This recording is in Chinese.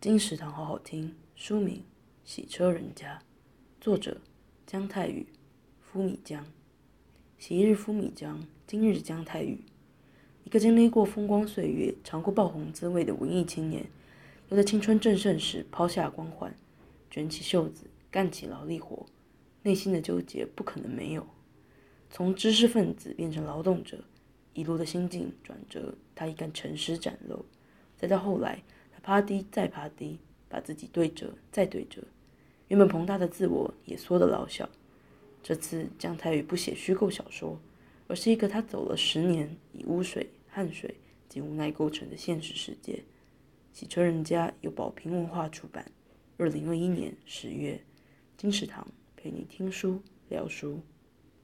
金石堂好好听。书名《洗车人家》，作者姜太宇、夫米江。昔日夫米江，今日姜太宇。一个经历过风光岁月、尝过爆红滋味的文艺青年，又在青春正盛时抛下光环，卷起袖子干起劳力活，内心的纠结不可能没有。从知识分子变成劳动者，一路的心境转折，他一干诚实展露。再到后来，趴低再趴低。把自己对折，再对折，原本庞大的自我也缩得老小。这次姜太宇不写虚构小说，而是一个他走了十年，以污水、汗水及无奈构成的现实世界。洗车人家由宝瓶文化出版，二零二一年十月。金石堂陪你听书聊书。